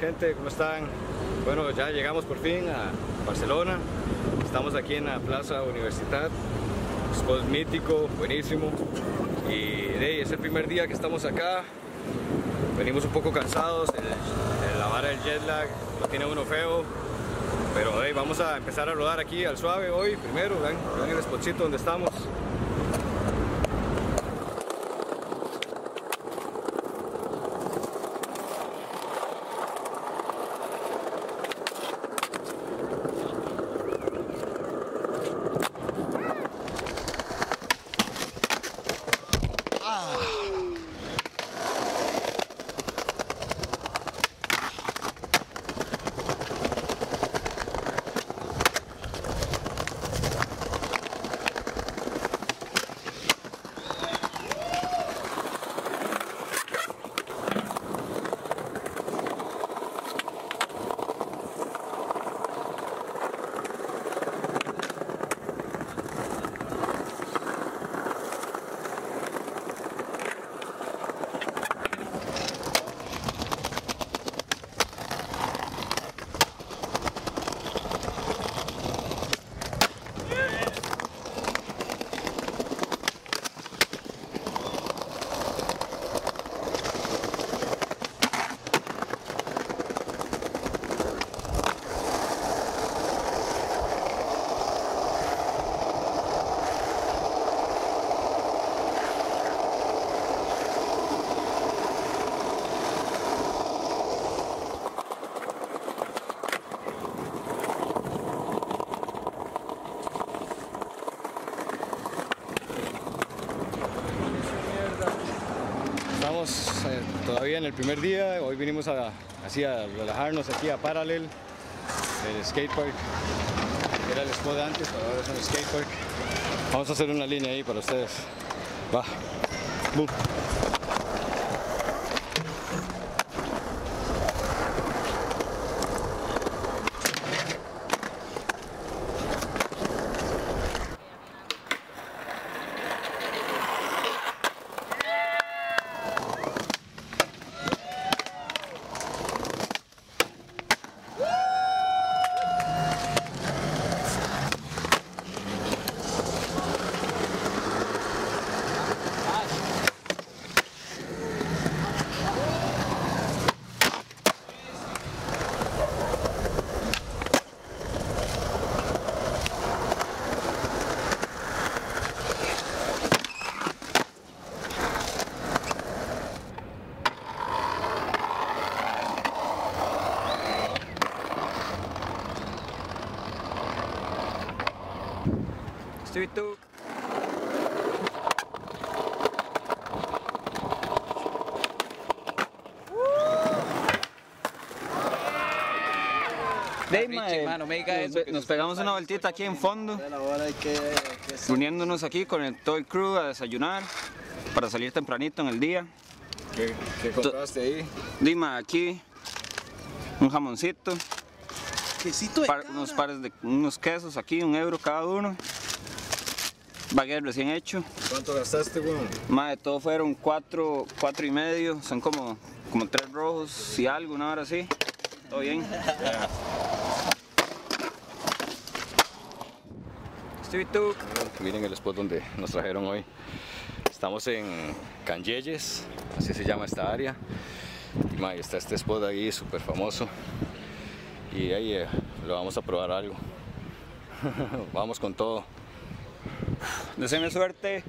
gente, ¿cómo están? Bueno, ya llegamos por fin a Barcelona. Estamos aquí en la Plaza Universitat. Spot mítico, buenísimo. Y hey, es el primer día que estamos acá. Venimos un poco cansados, el, la vara del jet lag lo tiene uno feo. Pero hey, vamos a empezar a rodar aquí al suave hoy primero. Vean, vean el spotcito donde. Estamos eh, todavía en el primer día, hoy vinimos a, así a relajarnos aquí a Parallel, el skatepark, era el spot antes, pero ahora es un skatepark. Vamos a hacer una línea ahí para ustedes. Va. Boom. Stevie tú. Richie, mano, me diga eso, que nos pegamos una vueltita aquí en fondo, que, que uniéndonos aquí con el, todo el crew a desayunar para salir tempranito en el día. ¿Qué, qué compraste ahí? Dima, aquí un jamoncito, quesito de par- cabra. unos pares de unos quesos aquí, un euro cada uno. Baguette recién hecho. ¿Cuánto gastaste, weón? Más de todo fueron cuatro, cuatro y medio, son como, como tres rojos y algo, una hora así. Todo bien. Tú. Miren el spot donde nos trajeron hoy. Estamos en Canyelles, así se llama esta área. Y ma, está este spot ahí súper famoso. Y ahí eh, lo vamos a probar algo. vamos con todo. Deseenme suerte.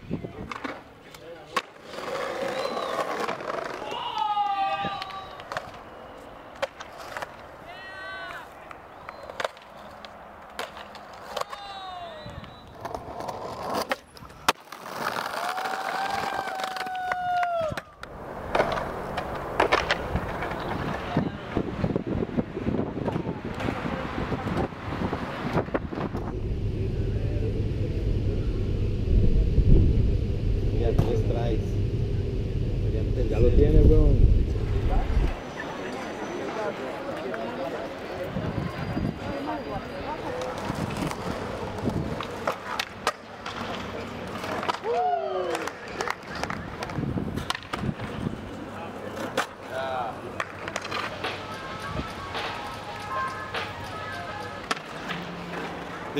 Ya tres traes. Ya lo tiene, weón.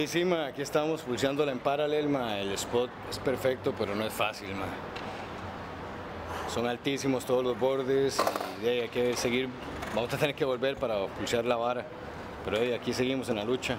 Aquí estamos pulseándola en paralel, ma. el spot es perfecto, pero no es fácil. Son altísimos todos los bordes y hay que seguir, vamos a tener que volver para pulsear la vara, pero aquí seguimos en la lucha.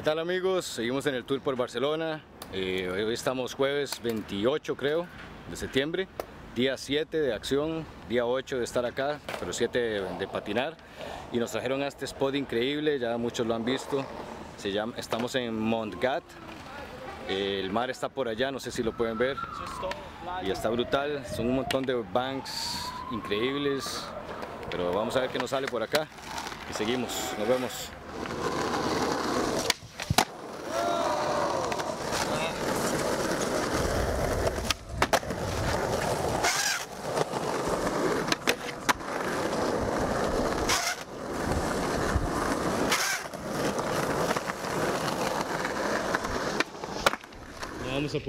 ¿Qué tal amigos? Seguimos en el tour por Barcelona. Eh, hoy estamos jueves 28 creo de septiembre. Día 7 de acción, día 8 de estar acá, pero 7 de, patinar. Y nos trajeron a este spot increíble, ya muchos lo han visto. Estamos en Montgat. El mar está por allá, no sé si lo pueden ver. Y está brutal, son un montón de banks increíbles. Pero vamos a ver qué nos sale por acá. Y seguimos, nos vemos.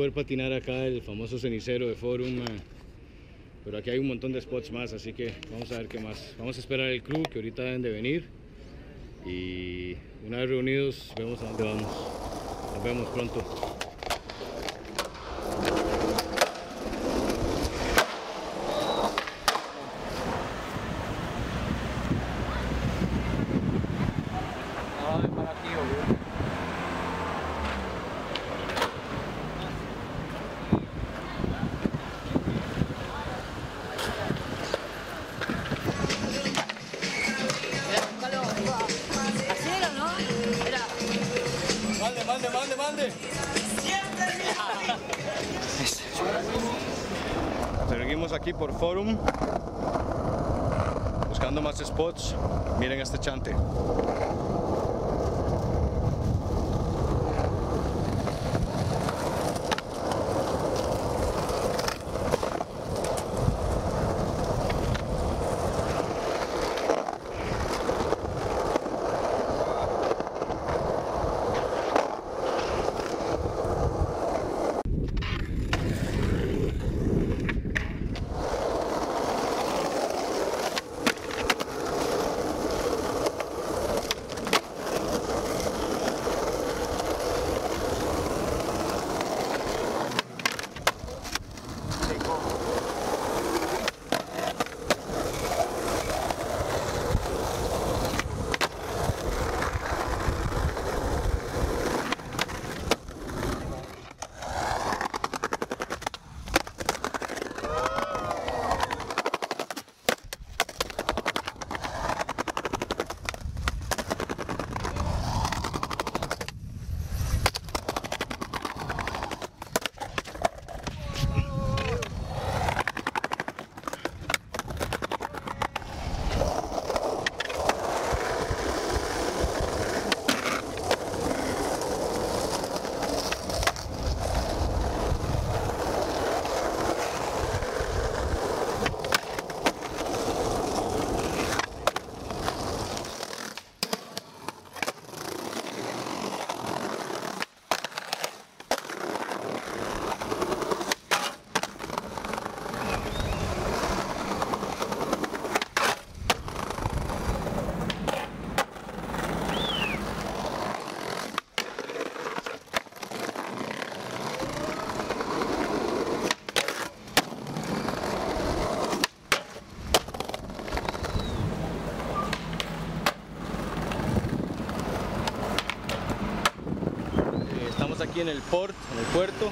Poder patinar acá el famoso cenicero de Forum, pero aquí hay un montón de spots más, así que vamos a ver qué más. Vamos a esperar el crew que ahorita deben de venir y una vez reunidos vemos a dónde vamos. Nos vemos pronto. Aquí en el port, en el puerto.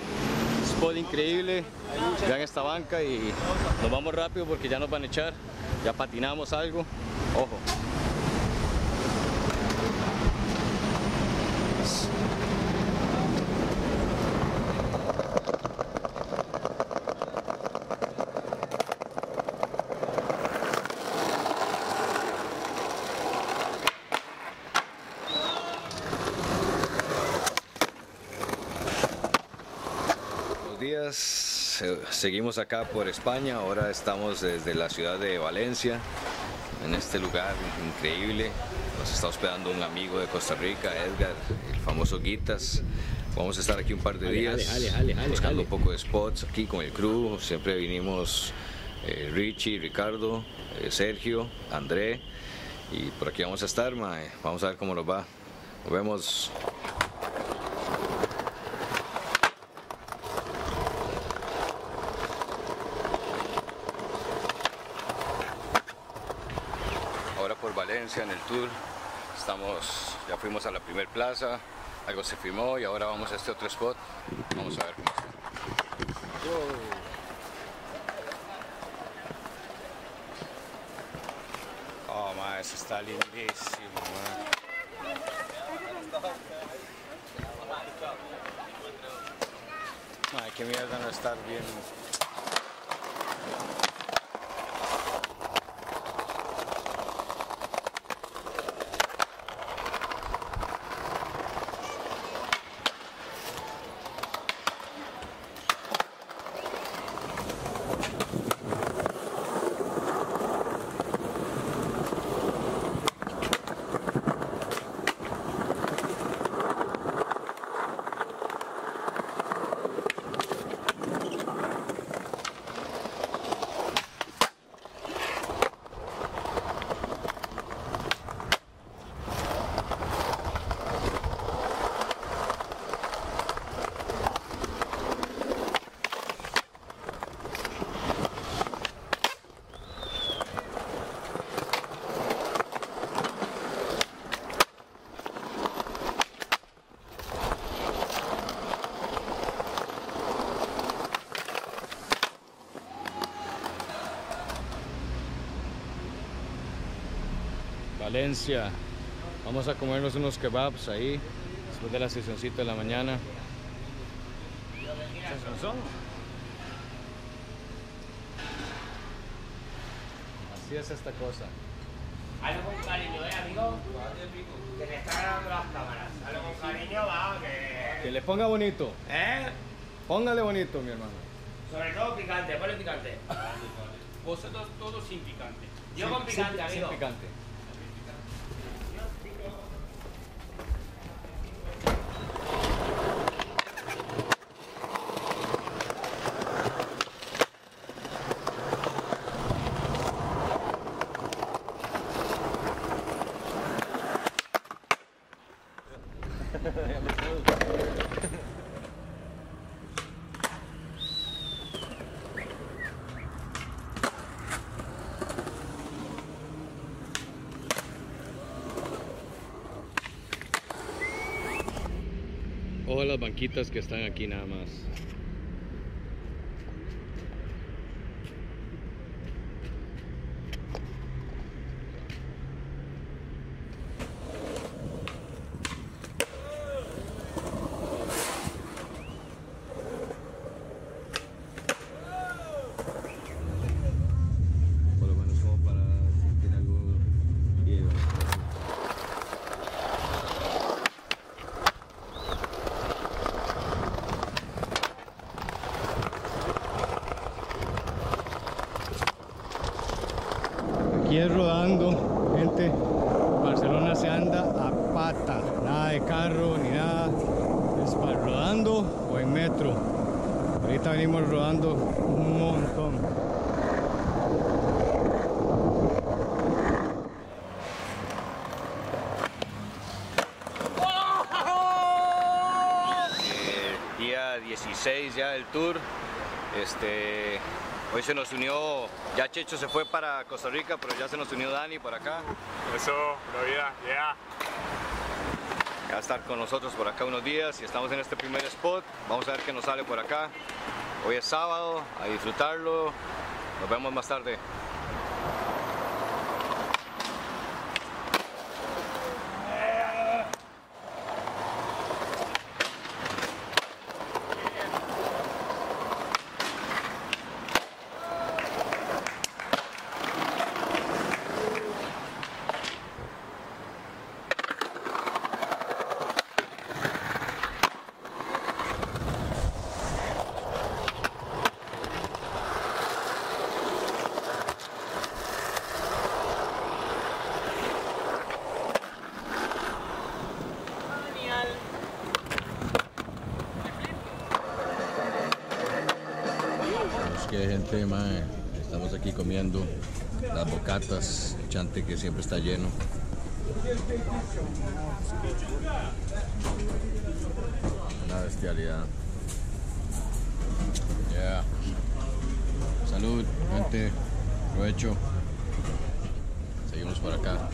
spot increíble. Vean esta banca y nos vamos rápido porque ya nos van a echar. Ya patinamos algo. Ojo. Buenos días, seguimos acá por España, ahora estamos desde la ciudad de Valencia, en este lugar increíble. Nos está hospedando un amigo de Costa Rica, Edgar, el famoso Guitas. Vamos a estar aquí un par de días buscando un poco de spots aquí con el crew. Siempre vinimos eh, Richie, Ricardo, eh, Sergio, André y por aquí vamos a estar, mae. vamos a ver cómo nos va. Nos vemos. ahora en el tour. Estamos, ya fuimos a la primer plaza, algo se filmó y ahora vamos a este otro spot. Vamos a ver cómo está. Oh, eso está lindísimo, ma. Ay, qué mierda no estar bien. Valencia. Vamos a comernos unos kebabs ahí, después de la sesioncita de la mañana. Así es esta cosa. Hazlo con cariño, eh, amigo. Que le está grabando las cámaras. Hazlo con cariño, va, que. Que le ponga bonito. ¿Eh? Póngale bonito, mi hermano. Sobre todo picante, ponle picante. Vosotros todos sin picante. Yo con picante, Sin- sin amigo. picante. Las banquitas que están aquí nada más. 10 rodando, gente. Barcelona se anda a pata, nada de carro ni nada. Es para rodando o en metro. Ahorita venimos rodando un montón. día 16 ya del tour. Este, hoy se nos unió ya Checho se fue para Costa Rica, pero ya se nos unió Dani por acá. Eso, bro, vida, ya. Ya a estar con nosotros por acá unos días y estamos en este primer spot. Vamos a ver qué nos sale por acá. Hoy es sábado, a disfrutarlo. Nos vemos más tarde. Es que mae, estamos aquí comiendo las bocatas, el chante que siempre está lleno. Una bestialidad. Yeah. Salud, gente. Provecho. Seguimos por acá.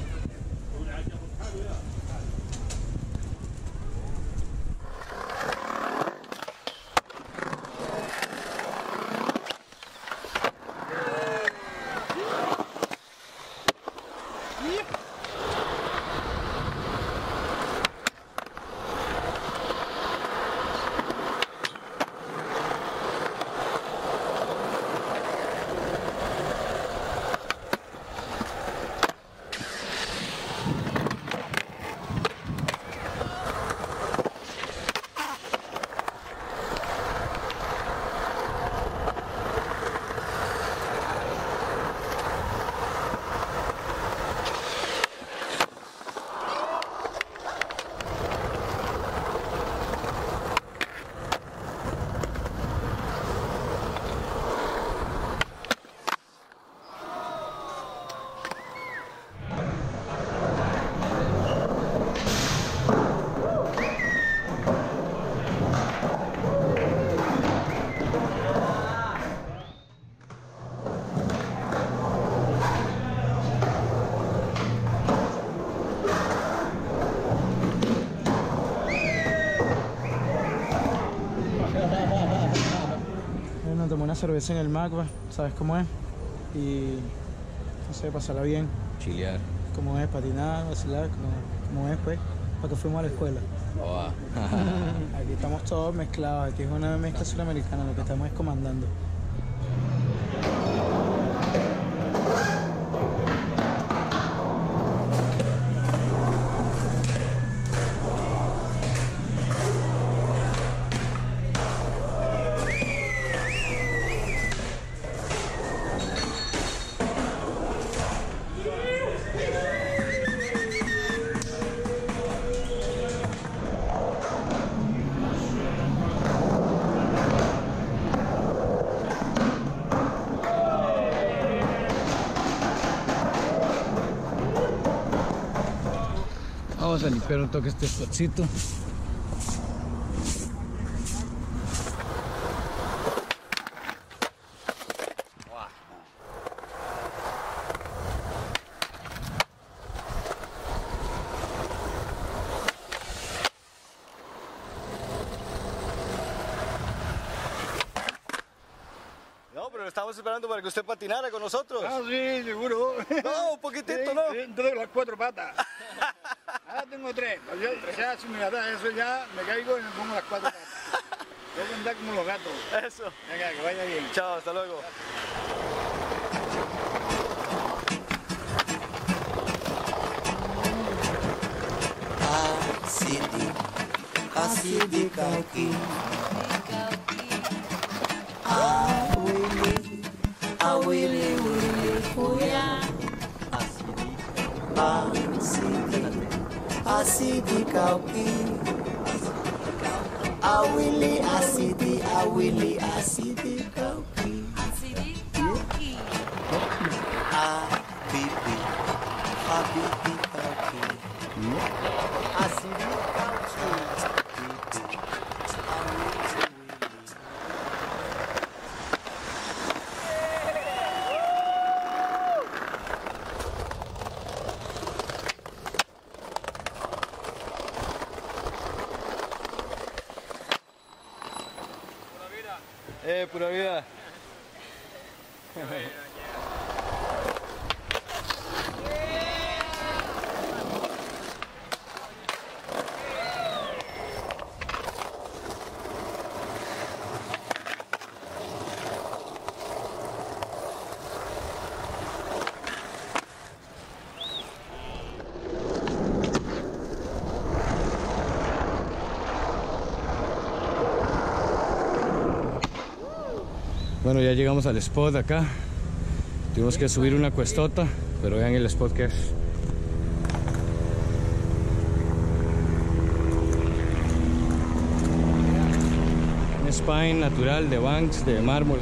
Bueno, tomé una cerveza en el Magua, ¿sabes cómo es? Y no sé, pasarla bien, Chilear. cómo es, patinar, vacilar, como, como es, pues, para que fuimos a la escuela. Oh, Aquí estamos todos mezclados, aquí es una mezcla suramericana, lo que estamos es comandando. Vamos a limpiar un toque este spotcito. No, pero estamos esperando para que usted patinara con nosotros. Ah, sí, seguro. No, un poquitito, ¿no? Entonces las cuatro patas. Ahora tengo tres. Pues yo, ya, si me da eso ya me caigo y me pongo las cuatro patas. Tengo que andar como los gatos. Eso. Venga, que vaya bien. Chao, hasta luego. Asidi, asidi kauki. Awili, awili wili kuya. Asidi, asidi kauki. Awili, asidi, awili, asidi Bueno, ya llegamos al spot acá. Tuvimos que subir una cuestota, pero vean el spot que es. Un spine natural de banks de mármol.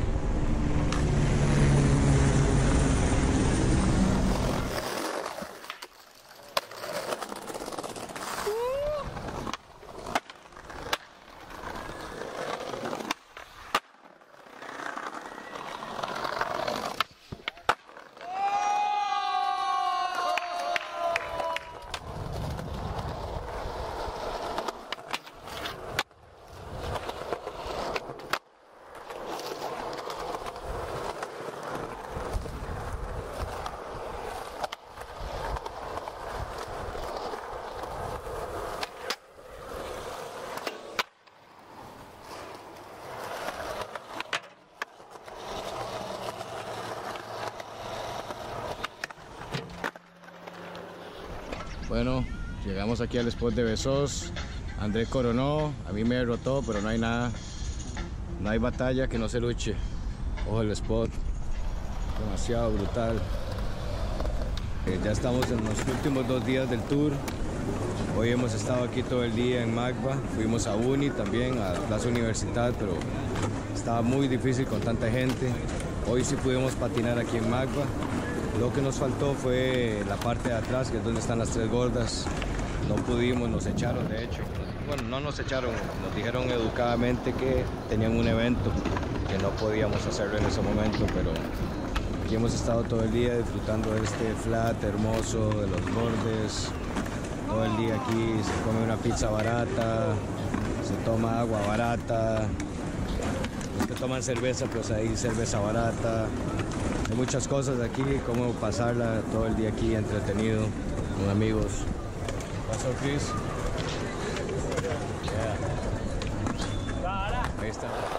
Bueno, llegamos aquí al spot de Besos. André coronó, a mí me derrotó, pero no hay nada. No hay batalla que no se luche. Ojo el spot. Demasiado brutal. Eh, ya estamos en los últimos dos días del tour. Hoy hemos estado aquí todo el día en Magba. Fuimos a Uni también, a Plaza Universidad, pero estaba muy difícil con tanta gente. Hoy sí pudimos patinar aquí en Magba. Lo que nos faltó fue la parte de atrás, que es donde están las tres gordas. No pudimos, nos echaron de hecho. Bueno, no nos echaron, nos dijeron educadamente que tenían un evento, que no podíamos hacerlo en ese momento, pero aquí hemos estado todo el día disfrutando de este flat hermoso, de los bordes. Todo el día aquí se come una pizza barata, se toma agua barata. Los que toman cerveza, pues ahí cerveza barata. Muchas cosas aquí, cómo pasarla todo el día aquí entretenido con amigos. ¿Qué pasó, Chris? Ahí está.